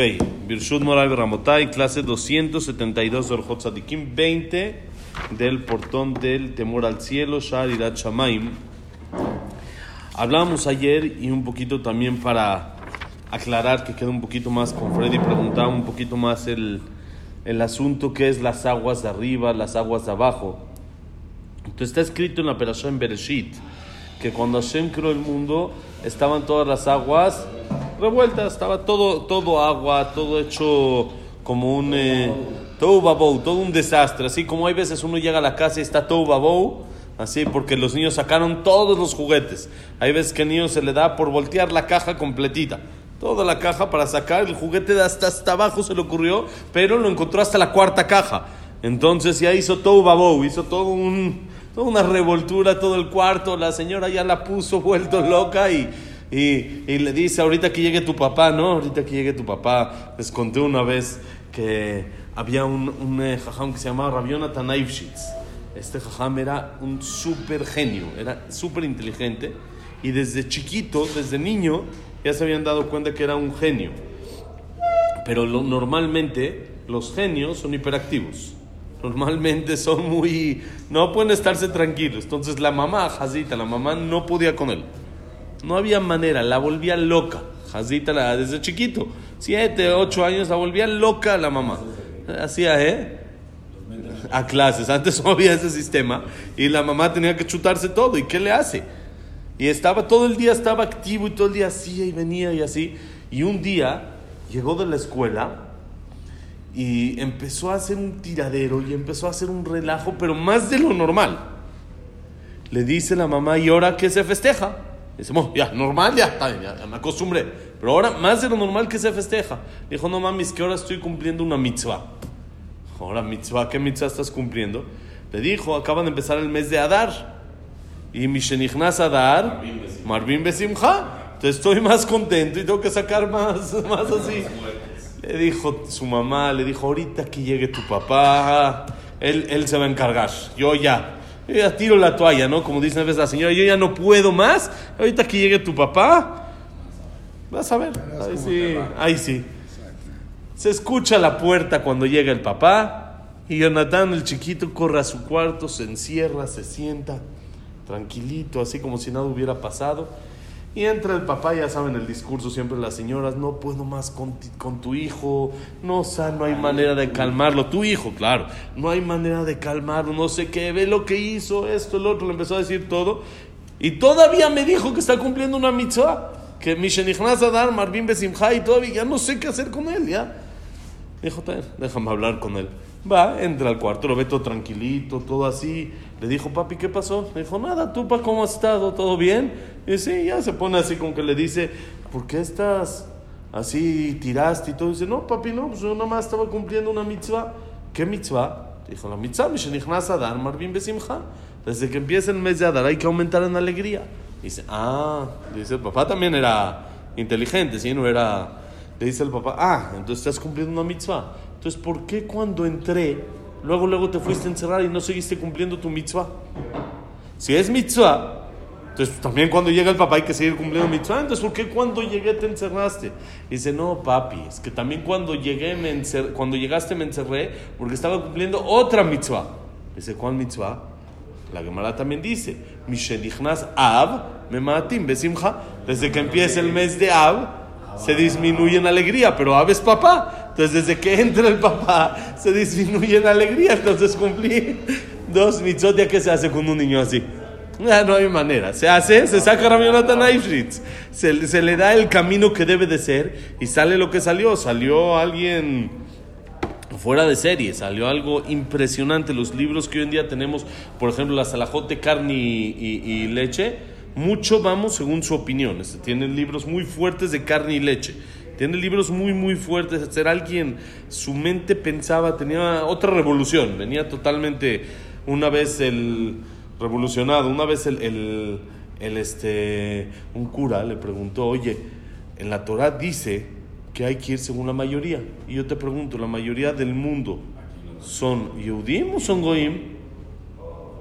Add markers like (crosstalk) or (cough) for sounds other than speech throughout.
Ok, Birshut Moral Ramotay, clase 272 de Orjot Tzadikim, 20 del portón del temor al cielo, Shar Irat Shamaim. Hablábamos ayer y un poquito también para aclarar que queda un poquito más con Freddy, preguntaba un poquito más el, el asunto que es las aguas de arriba, las aguas de abajo. Entonces está escrito en la Perashá en Bereshit que cuando Hashem creó el mundo estaban todas las aguas revueltas, estaba todo, todo agua, todo hecho como un eh, todo babou, todo un desastre. Así como hay veces uno llega a la casa y está todo babou, así porque los niños sacaron todos los juguetes. Hay veces que al niño se le da por voltear la caja completita. Toda la caja para sacar el juguete de hasta, hasta abajo se le ocurrió, pero lo encontró hasta la cuarta caja. Entonces ya hizo todo babou, hizo todo un, toda una revoltura, todo el cuarto. La señora ya la puso vuelto loca y, y, y, le dice, ahorita que llegue tu papá, ¿no? Ahorita que llegue tu papá. Les conté una vez que había un, un eh, jajam que se llamaba Rabiona Tanaivshitz. Este jajam era un súper genio, era súper inteligente. Y desde chiquito, desde niño, ya se habían dado cuenta que era un genio. Pero lo, normalmente los genios son hiperactivos. Normalmente son muy... no pueden estarse tranquilos. Entonces la mamá, Jazita, la mamá no podía con él. No había manera, la volvía loca. Jazita la, desde chiquito, siete, ocho años, la volvía loca la mamá. Hacía, ¿eh? A clases. Antes (laughs) no había ese sistema. Y la mamá tenía que chutarse todo. ¿Y qué le hace? Y estaba todo el día, estaba activo y todo el día hacía y venía y así. Y un día llegó de la escuela y empezó a hacer un tiradero y empezó a hacer un relajo, pero más de lo normal. Le dice la mamá, ¿y ahora qué se festeja? Dice, ya, normal, ya, ya, ya, me acostumbré. Pero ahora, más de lo normal que se festeja. Dijo, no mames, que ahora estoy cumpliendo una mitzvah. Ahora, mitzvah, ¿qué mitzvah estás cumpliendo? Le dijo, acaban de empezar el mes de Adar. Y Mishenichnas Adar, Marvin Besimcha. Entonces estoy más contento y tengo que sacar más, (laughs) más así. Le dijo su mamá, le dijo, ahorita que llegue tu papá, él, él se va a encargar. Yo ya, yo ya tiro la toalla, ¿no? Como dice a veces la señora, yo ya no puedo más. Ahorita que llegue tu papá, vas a ver. Ahí sí, ahí sí. Se escucha la puerta cuando llega el papá y Jonathan, el chiquito, corre a su cuarto, se encierra, se sienta tranquilito, así como si nada hubiera pasado. Y entra el papá, ya saben el discurso siempre de las señoras, no puedo más con, con tu hijo, no, o sea, no hay manera de calmarlo, tu hijo, claro, no hay manera de calmarlo, no sé qué, ve lo que hizo, esto, el otro, le empezó a decir todo, y todavía me dijo que está cumpliendo una mitzvah, que Mishenichnas Adar, Marvin Besimha, y todavía ya no sé qué hacer con él, ya. Dijo, déjame hablar con él. Va, entra al cuarto, lo ve todo tranquilito, todo así. Le dijo, papi, ¿qué pasó? Le dijo, nada, ¿tú, cómo has estado? ¿Todo bien? Y sí, ya se pone así como que le dice, ¿por qué estás así, tiraste y todo? Y dice, no, papi, no, pues yo nomás estaba cumpliendo una mitzvah. ¿Qué mitzvah? Dijo, la mitzvah, Mishenichnas Adar, Marvin Besimha. Desde que empieza el mes de Adar hay que aumentar en alegría. Dice, ah, dice, el papá también era inteligente, ¿sí? No era... Le dice el papá, ah, entonces estás cumpliendo una mitzvah. Entonces, ¿por qué cuando entré, luego, luego te fuiste a encerrar y no seguiste cumpliendo tu mitzvah? Si es mitzvah, entonces también cuando llega el papá hay que seguir cumpliendo mitzvah. Entonces, ¿por qué cuando llegué te encerraste? dice, no, papi, es que también cuando llegué, me encer cuando llegaste me encerré porque estaba cumpliendo otra mitzvah. Dice, ¿cuál mitzvah? La Gemara también dice, Mishenichnas Av, Mematim, Besimcha. Desde que empieza el mes de Av, se disminuye en alegría, pero Av es papá. Entonces, desde que entra el papá, se disminuye en alegría. Entonces, cumplí dos mitzvot. ¿Ya qué se hace con un niño así? Ya no hay manera. Se hace, se saca Rabionatan Eifritz. Se, se le da el camino que debe de ser y sale lo que salió. Salió alguien fuera de serie, salió algo impresionante. Los libros que hoy en día tenemos, por ejemplo, la Salahot de carne y leche, mucho vamos según su opinión. Este, tienen libros muy fuertes de carne y leche. Tiene libros muy, muy fuertes. Ser alguien, su mente pensaba, tenía otra revolución. Venía totalmente, una vez el revolucionado, una vez el, el, el este, un cura le preguntó, oye, en la Torah dice que hay que ir según la mayoría. Y yo te pregunto, ¿la mayoría del mundo son Yehudim o son Goim?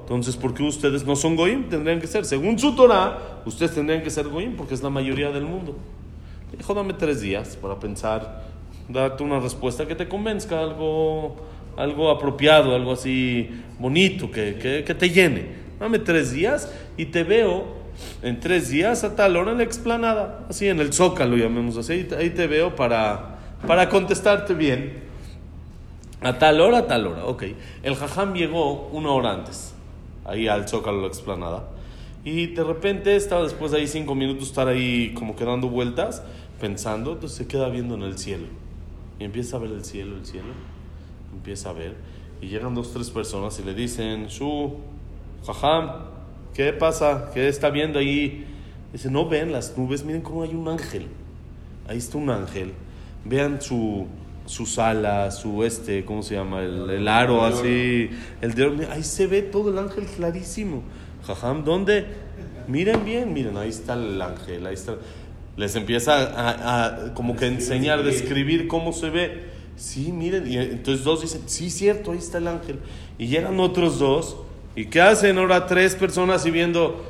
Entonces, ¿por qué ustedes no son Goim? Tendrían que ser, según su Torah, ustedes tendrían que ser Goim porque es la mayoría del mundo. Dijo, dame tres días para pensar darte una respuesta que te convenzca, algo, algo apropiado, algo así bonito, que, que, que te llene. Dame tres días y te veo en tres días a tal hora en la explanada, así en el zócalo, llamemos así, ahí te veo para, para contestarte bien. A tal hora, a tal hora, ok. El jajam llegó una hora antes, ahí al zócalo, la explanada. Y de repente estaba después de ahí cinco minutos estar ahí como que dando vueltas, pensando, entonces se queda viendo en el cielo. Y empieza a ver el cielo, el cielo. Empieza a ver. Y llegan dos, tres personas y le dicen, Shu, jajam, ¿qué pasa? ¿Qué está viendo ahí? Dice, no ven las nubes, miren cómo hay un ángel. Ahí está un ángel. Vean su, sus alas, su este, ¿cómo se llama? El, el aro así. El de, ahí se ve todo el ángel clarísimo. Jajam, ¿dónde? Miren bien, miren, ahí está el ángel, ahí está. Les empieza a, a como que enseñar, describir cómo se ve. Sí, miren, y entonces dos dicen, sí, cierto, ahí está el ángel. Y llegan otros dos, ¿y qué hacen ahora tres personas y viendo?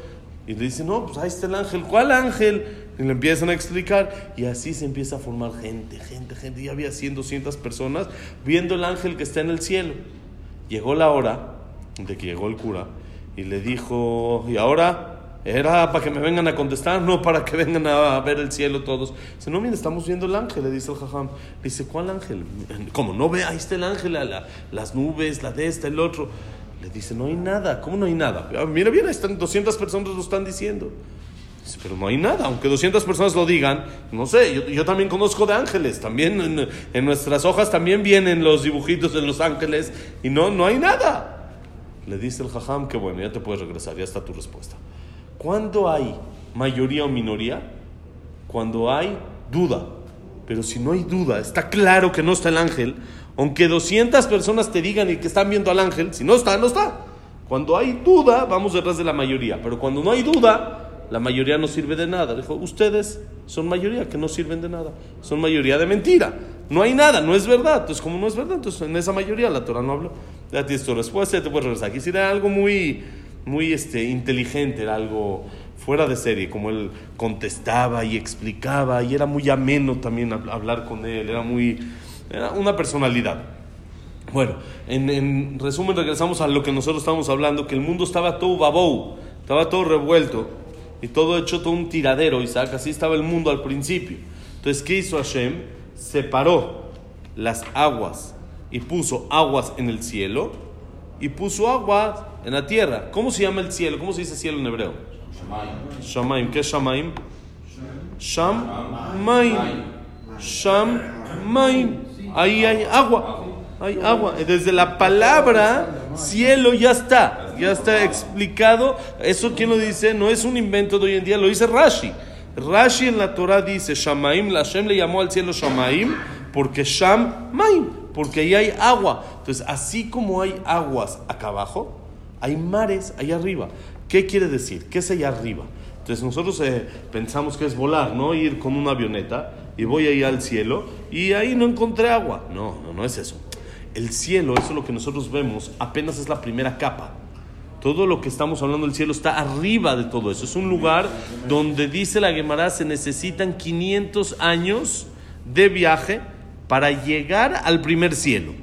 Y le dicen, no, pues ahí está el ángel. ¿Cuál ángel? Y le empiezan a explicar, y así se empieza a formar gente, gente, gente. Ya había 100, 200 personas viendo el ángel que está en el cielo. Llegó la hora de que llegó el cura y le dijo, ¿y ahora? ¿Era para que me vengan a contestar? No, para que vengan a ver el cielo todos. Dice, no, mire, estamos viendo el ángel, le dice el jajam. Dice, ¿cuál ángel? ¿Cómo? No ve, ahí está el ángel, la, las nubes, la de esta, el otro. Le dice, no hay nada. ¿Cómo no hay nada? Mira bien, ahí están 200 personas lo están diciendo. Pero no hay nada, aunque 200 personas lo digan, no sé, yo, también conozco de ángeles, también en, en, nuestras hojas también vienen los dibujitos de los ángeles y no, no hay nada. Le dice el jajam que bueno, ya te puedes regresar, ya está tu respuesta. ¿Cuándo hay mayoría o minoría? Cuando hay duda. Pero si no hay duda, está claro que no está el ángel, aunque 200 personas te digan y que están viendo al ángel, si no está, no está. Cuando hay duda, vamos detrás de la mayoría. Pero cuando no hay duda, la mayoría no sirve de nada. Dijo, ustedes son mayoría que no sirven de nada. Son mayoría de mentira. No hay nada, no es verdad. Entonces, como no es verdad, entonces en esa mayoría la Torah no habló. Ya tienes tu respuesta, te puedes regresar. Aquí era algo muy, muy este, inteligente, era algo fuera de serie, como él contestaba y explicaba, y era muy ameno también hablar con él, era muy, era una personalidad. Bueno, en, en resumen regresamos a lo que nosotros estábamos hablando, que el mundo estaba todo babou, estaba todo revuelto, y todo hecho todo un tiradero, Isaac, así estaba el mundo al principio. Entonces, ¿qué hizo Hashem? Separó las aguas y puso aguas en el cielo y puso aguas en la tierra. ¿Cómo se llama el cielo? ¿Cómo se dice cielo en hebreo? Shamaim. ¿Qué es Shamaim? Shamaim. Shamaim. Ahí hay agua. Hay agua. Desde la palabra cielo ya está. Ya está explicado. Eso quién lo dice no es un invento de hoy en día, lo dice Rashi. Rashi en la Torah dice Shamaim, la Hashem le llamó al cielo Shamaim porque Shamaim, porque ahí hay agua. Entonces, así como hay aguas acá abajo, hay mares allá arriba. ¿Qué quiere decir? ¿Qué es allá arriba? Entonces nosotros eh, pensamos que es volar, ¿no? Ir con una avioneta y voy ahí al cielo y ahí no encontré agua. No, no, no es eso. El cielo, eso es lo que nosotros vemos, apenas es la primera capa. Todo lo que estamos hablando del cielo está arriba de todo eso. Es un lugar donde dice la Gemara se necesitan 500 años de viaje para llegar al primer cielo.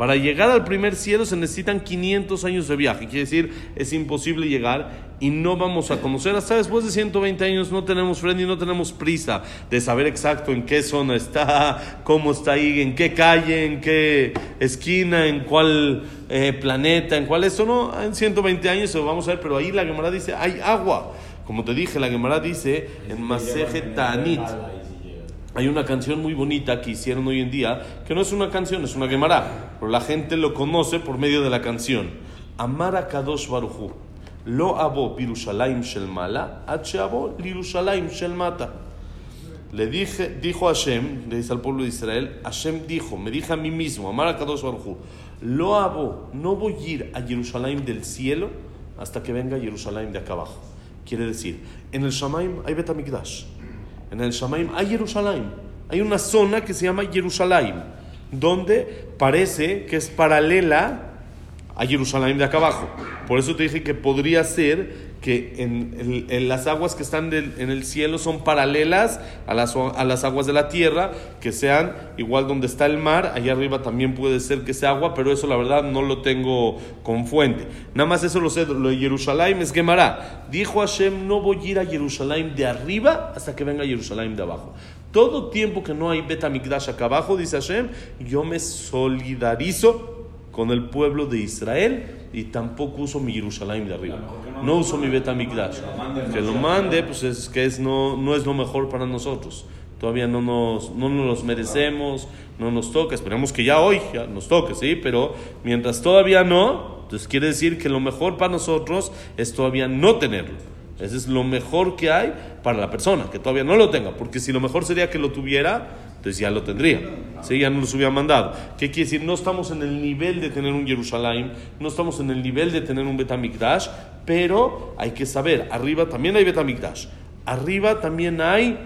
Para llegar al primer cielo se necesitan 500 años de viaje. Quiere decir, es imposible llegar y no vamos a conocer. Hasta después de 120 años no tenemos freno y no tenemos prisa de saber exacto en qué zona está, cómo está ahí, en qué calle, en qué esquina, en cuál eh, planeta, en cuál eso. No, en 120 años lo vamos a ver, pero ahí la Gemara dice, hay agua. Como te dije, la Gemara dice en Maseje Tanit. Hay una canción muy bonita que hicieron hoy en día, que no es una canción, es una Gemara, pero la gente lo conoce por medio de la canción. Amara Kadosh Baruchu, lo abo Birushalayim Shel Mala, abo Lirushalayim Shel Mata. Le dije, dijo Hashem, le dice al pueblo de Israel, Hashem dijo, me dije a mí mismo, Amara Kadosh Baruchu, lo abo, no voy a ir a Jerusalén del cielo hasta que venga Jerusalén de acá abajo. Quiere decir, en el Shamaim hay Betamikdash. En el Shamaim hay Jerusalén. Hay una zona que se llama Jerusalén, donde parece que es paralela a Jerusalén de acá abajo. Por eso te dije que podría ser que en, las aguas que están en el cielo son paralelas a las, aguas de la tierra, que sean igual donde está el mar, allá arriba también puede ser que sea agua, pero eso la verdad no lo tengo con fuente. Nada más eso lo sé, lo de Jerusalén es Gemara. Dijo Hashem, no voy a ir a Jerusalén de arriba hasta que venga Jerusalén de abajo. Todo tiempo que no hay Betamigdash acá abajo, dice Hashem, yo me solidarizo con el pueblo de Israel y tampoco uso mi Jerusalén de arriba. No uso mi Betamigdash. Que lo mande, pues es que es, no, no es lo mejor para nosotros. Todavía no nos, no nos los merecemos, no nos toca. Esperemos que ya hoy nos toque, ¿sí? Pero mientras todavía no, entonces quiere decir que lo mejor para nosotros es todavía no tenerlo. Ese es lo mejor que hay para la persona, que todavía no lo tenga, porque si lo mejor sería que lo tuviera, entonces ya lo tendría, ¿sí? ya nos hubiera mandado. ¿Qué quiere decir? No estamos en el nivel de tener un Jerusalén, no estamos en el nivel de tener un Betamikdash, pero hay que saber, arriba también hay Betamikdash, arriba también hay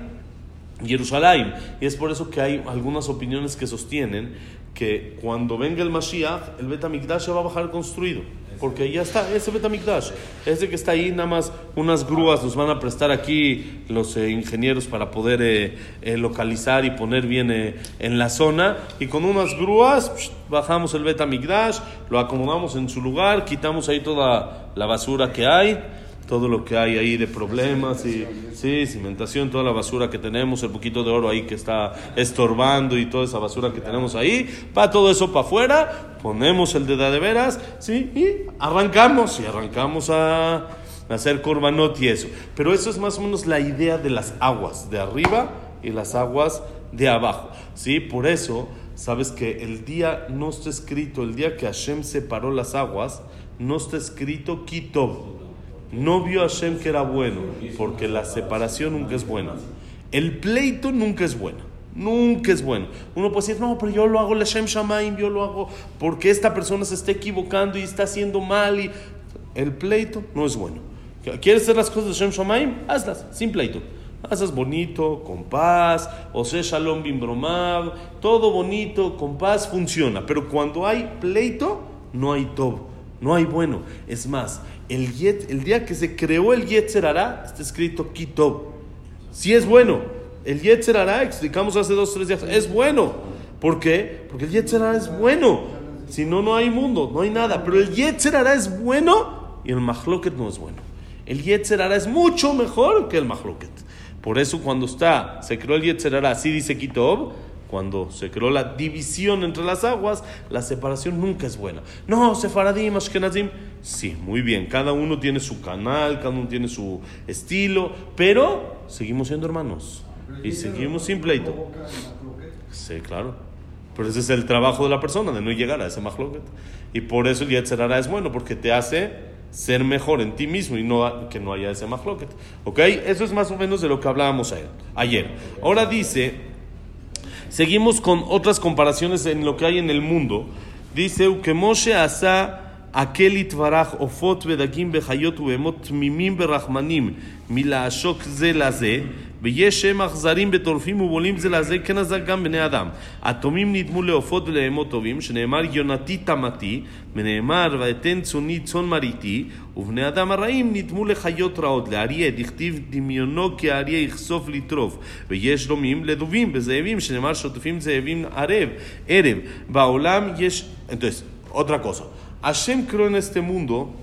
Jerusalén, y es por eso que hay algunas opiniones que sostienen que cuando venga el Mashiach, el Betamikdash va a bajar construido. Porque ya está, ese Betamikdash, ese que está ahí, nada más unas grúas nos van a prestar aquí los eh, ingenieros para poder eh, eh, localizar y poner bien en la zona. Y con unas grúas bajamos el Betamikdash, lo acomodamos en su lugar, quitamos ahí toda la basura que hay todo lo que hay ahí de problemas y sí, cimentación, toda la basura que tenemos, el poquito de oro ahí que está estorbando y toda esa basura que tenemos ahí, va todo eso para afuera, ponemos el de de veras, sí, y arrancamos y arrancamos a, hacer corbanot y eso. Pero eso es más o menos la idea de las aguas de arriba y las aguas de abajo, sí, por eso sabes que el día no está escrito, el día que Hashem separó las aguas, no está escrito Kitov no vio a Hashem que era bueno, porque la separación nunca es buena. El pleito nunca es bueno. Nunca es bueno. Uno puede decir, no, pero yo lo hago Hashem Shamaim, yo lo hago porque esta persona se está equivocando y está haciendo mal. Y... El pleito no es bueno. ¿Quieres hacer las cosas de Hashem Shamaim? Hazlas, sin pleito. Hazlas bonito, con paz, o sea, Shalom Bim todo bonito, con paz, funciona. Pero cuando hay pleito, no hay todo, no hay bueno. Es más, el, yet, el día que se creó el Yetzer está escrito Kitob. Si es bueno. El Yetzer explicamos hace dos o tres días, es bueno. ¿Por qué? Porque el Yetzer es bueno. Si no, no hay mundo, no hay nada. Pero el Yetzer es bueno y el Mahloket no es bueno. El Yetzer es mucho mejor que el Mahloket. Por eso cuando está, se creó el Yetzer así dice Kitob, cuando se creó la división entre las aguas, la separación nunca es buena. No, Sefaradim, Ashkenazim, sí, muy bien, cada uno tiene su canal, cada uno tiene su estilo, pero seguimos siendo hermanos y seguimos sin pleito. Sí, claro. Pero ese es el trabajo de la persona, de no llegar a ese mahloket. Y por eso el Yetzerara es bueno, porque te hace ser mejor en ti mismo y no que no haya ese mahloket. ¿Ok? Eso es más o menos de lo que hablábamos ayer. Ahora dice Seguimos con otras comparaciones en lo que hay en el mundo. Dice, que Moshe asa aquel itvaraj ofot bedagim behayot uemot mimim berachmanim milashok ze la ze ויש שם אכזרים בטורפים ובולים זה לזה, כן עזר גם בני אדם. התומים נדמו לעופות ולהמות טובים, שנאמר יונתי תמתי, ונאמר ואתן צוני צאן מריתי, ובני אדם הרעים נדמו לחיות רעות, לאריה, דכתיב דמיונו כאריה יכסוף לטרוף, ויש דומים לדובים בזאבים, שנאמר שוטפים זאבים ערב, ערב. בעולם יש... Entonces, otra cosa. Hashem creó en este mundo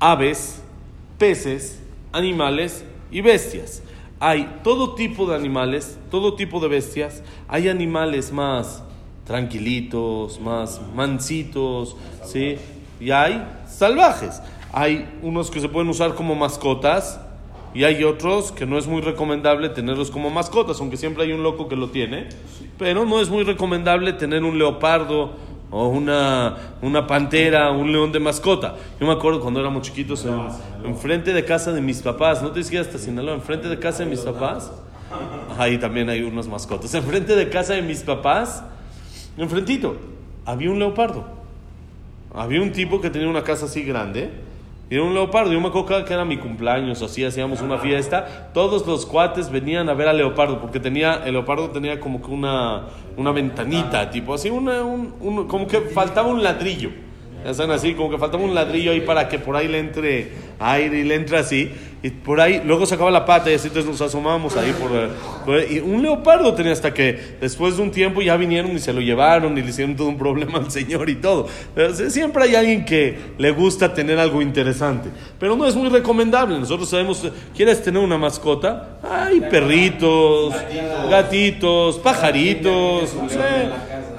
aves, peces, animales y bestias. Hay todo tipo de animales, todo tipo de bestias. Hay animales más tranquilitos, más mansitos, ¿sí? Y hay salvajes. Hay unos que se pueden usar como mascotas y hay otros que no es muy recomendable tenerlos como mascotas, aunque siempre hay un loco que lo tiene. Pero no es muy recomendable tener un leopardo o una, una pantera, un león de mascota. Yo me acuerdo cuando éramos chiquitos, en, frente de casa de mis papás, no te que hasta Sinaloa, en frente de casa de mis papás, ahí también hay unas mascotas, en frente de casa de mis papás, enfrentito, había un leopardo. Había un tipo que tenía una casa así grande y era un leopardo. Yo me acuerdo que era mi cumpleaños, así hacíamos una fiesta. Todos los cuates venían a ver al leopardo, porque tenía, el leopardo tenía como que una, una ventanita, tipo así, una, un, como que faltaba un ladrillo. Hacen así, como que faltaba un ladrillo ahí para que por ahí le entre aire y le entre así. Y por ahí, luego sacaba la pata y así entonces nos asomábamos ahí por, Y un leopardo tenía hasta que después de un tiempo ya vinieron y se lo llevaron y le hicieron todo un problema al señor y todo. siempre hay alguien que le gusta tener algo interesante. Pero no es muy recomendable. Nosotros sabemos, ¿quieres tener una mascota? Hay perritos, gatitos, pajaritos. No sé.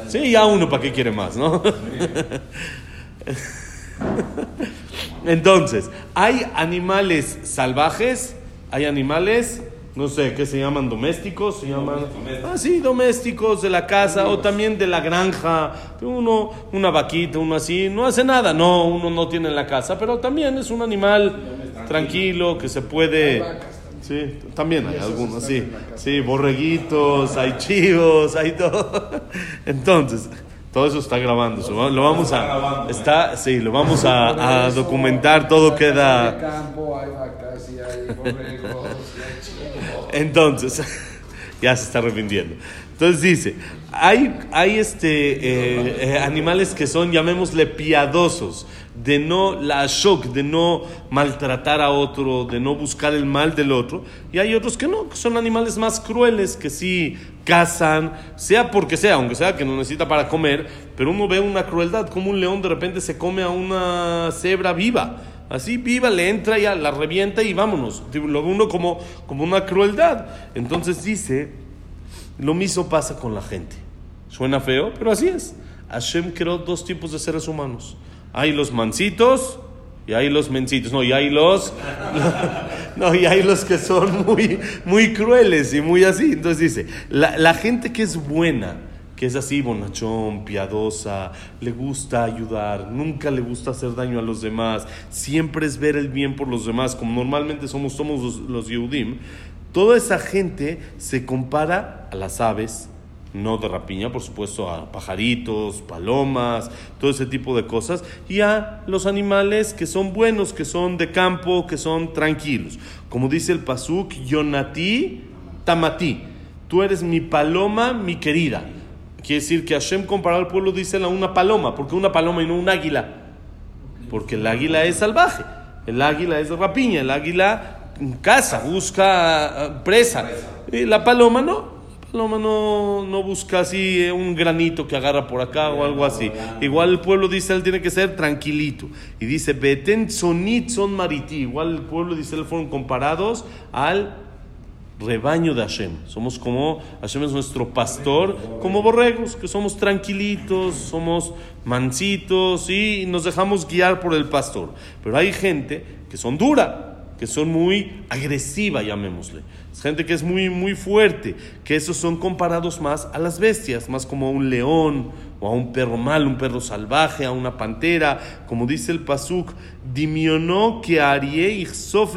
Sí, ya uno para qué quiere más, ¿no? (laughs) (laughs) Entonces, hay animales salvajes, hay animales, no sé, ¿qué se llaman? Domésticos, se llaman... Ah, sí, domésticos de la casa o también de la granja. Uno, una vaquita, uno así, no hace nada. No, uno no tiene en la casa, pero también es un animal tranquilo que se puede... Sí, también hay algunos, sí. Sí, borreguitos, hay chivos, hay todo. (laughs) Entonces, todo eso está grabando. Lo vamos a. Está, sí, lo vamos a, documentar. Todo queda. Entonces, (laughs) ya se está arrepintiendo. Entonces dice, hay, hay este, eh, eh, animales que son, llamémosle, piadosos, de no, la shock, de no maltratar a otro, de no buscar el mal del otro, y hay otros que no, que son animales más crueles, que sí cazan, sea porque sea, aunque sea que no necesita para comer, pero uno ve una crueldad, como un león de repente se come a una cebra viva. Así viva, le entra y la revienta y vámonos. Lo uno como, como una crueldad. Entonces dice, lo mismo pasa con la gente. Suena feo, pero así es. Hashem creó dos tipos de seres humanos. Hay los mansitos y hay los mencitos. No, y hay los... (laughs) No, y hay los que son muy, muy crueles y muy así. Entonces dice, la, la gente que es buena, que es así bonachón, piadosa, le gusta ayudar, nunca le gusta hacer daño a los demás, siempre es ver el bien por los demás, como normalmente somos, somos los, los Yehudim, Toda esa gente se compara a las aves, no de rapiña, por supuesto, a pajaritos, palomas, todo ese tipo de cosas, y a los animales que son buenos, que son de campo, que son tranquilos. Como dice el Pasuk, Yonati Tamati, tú eres mi paloma, mi querida. Quiere decir que Hashem comparado al pueblo dice a una paloma, porque una paloma y no un águila, porque el águila es salvaje, el águila es de rapiña, el águila caza, busca ah, presa. Y la paloma no. No, no busca así eh, un granito que agarra por acá o algo así. Igual el pueblo dice, él tiene que ser tranquilito. Y dice, Beten sonit son mariti. Igual el pueblo dice, él fueron comparados al rebaño de Hashem. Somos como, Hashem es nuestro pastor, como borregos, que somos tranquilitos, somos mansitos y nos dejamos guiar por el pastor. Pero hay gente que son dura, que son muy agresiva, llamémosle. Es gente que es muy, muy fuerte, que esos son comparados más a las bestias, más como a un león o a un perro mal, un perro salvaje, a una pantera, como dice el pasuk, dimionó que arie y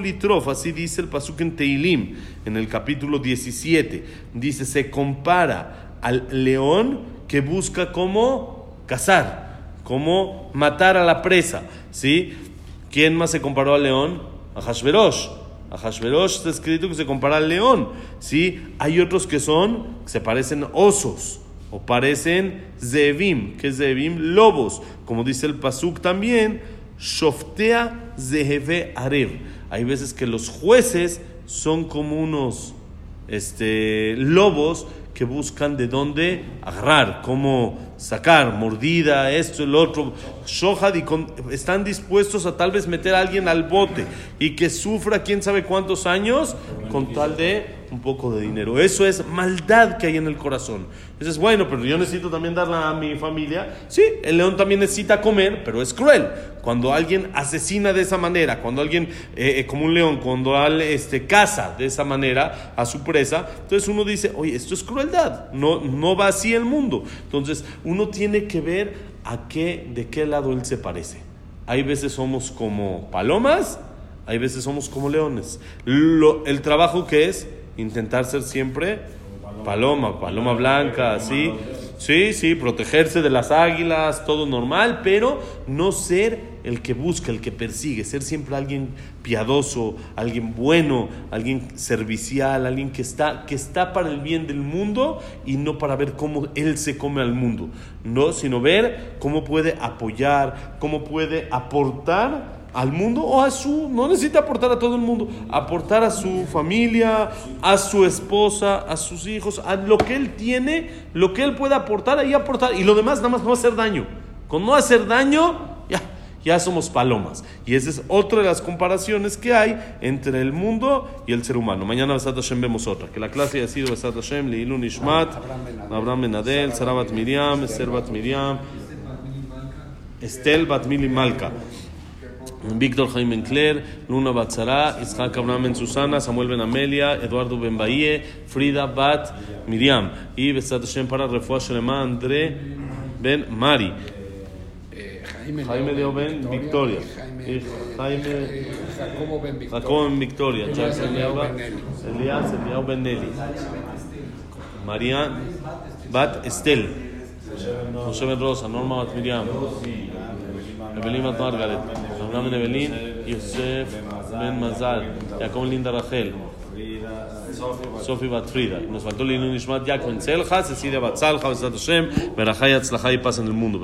litrof, así dice el pasuk en Teilim, en el capítulo 17. Dice, se compara al león que busca cómo cazar, cómo matar a la presa, ¿sí? ¿Quién más se comparó al león? A Hashverosh. A Hashverosh está escrito que se compara al león. ¿sí? Hay otros que son, se parecen osos o parecen zevim. que es zevim? Lobos. Como dice el Pasuk también, Shoftea zeheve arev. Hay veces que los jueces son como unos este, lobos que buscan de dónde agarrar, cómo sacar, mordida, esto, el otro, shohad, y están dispuestos a tal vez meter a alguien al bote y que sufra quién sabe cuántos años con tal de un poco de dinero. Eso es maldad que hay en el corazón. Eso es bueno, pero yo necesito también darla a mi familia. Sí, el león también necesita comer, pero es cruel. Cuando alguien asesina de esa manera, cuando alguien, eh, eh, como un león, cuando al, este, caza de esa manera a su presa, entonces uno dice, oye, esto es crueldad, no, no va así el mundo. Entonces uno tiene que ver a qué, de qué lado él se parece. Hay veces somos como palomas, hay veces somos como leones. el trabajo que es intentar ser siempre paloma, paloma blanca, sí, sí, sí, protegerse de las águilas, todo normal, pero no ser el que busca, el que persigue, ser siempre alguien piadoso, alguien bueno, alguien servicial, alguien que está, que está para el bien del mundo y no para ver cómo él se come al mundo, no, sino ver cómo puede apoyar, cómo puede aportar al mundo o a su, no necesita aportar a todo el mundo, aportar a su familia, a su esposa, a sus hijos, a lo que él tiene, lo que él puede aportar, ahí aportar, y lo demás nada más no hacer daño. Con no hacer daño, ya, somos palomas. Y esa es otra de las comparaciones que hay entre el mundo y el ser humano. Mañana Besat Hashem vemos otra. Que la clase haya sido Besat Hashem, Leilun Ishmat, Abraham Benadel, Sarabat Miriam, Esther Bat Miriam, Estel Bat Mili Malka. Víctor Jaime Encler, Luna Batzara, Isaac Abraham Ben Susana, Samuel Ben Amelia, Eduardo Ben Bahie, Frida Bat Miriam. Y Besat Hashem para Refuah Shelema, André Ben Mari. Jaime Leo Ben Victoria. Jaime Jacobo Ben Victoria. Jacobo Ben Victoria. Elías Eliao. María Bat Estel. José Ben Rosa, Norma Bat Miriam. Evelyn Bat Margaret. Abraham Ben Evelyn. Yosef Ben Mazal. Jacob Linda Rachel. Sofi Bat Frida. Nos faltó Linun Ishmat Jacob Ben Selja, Cecilia Bat Salja, Besat Hashem, Berajá y Atzlajá y paz en el mundo,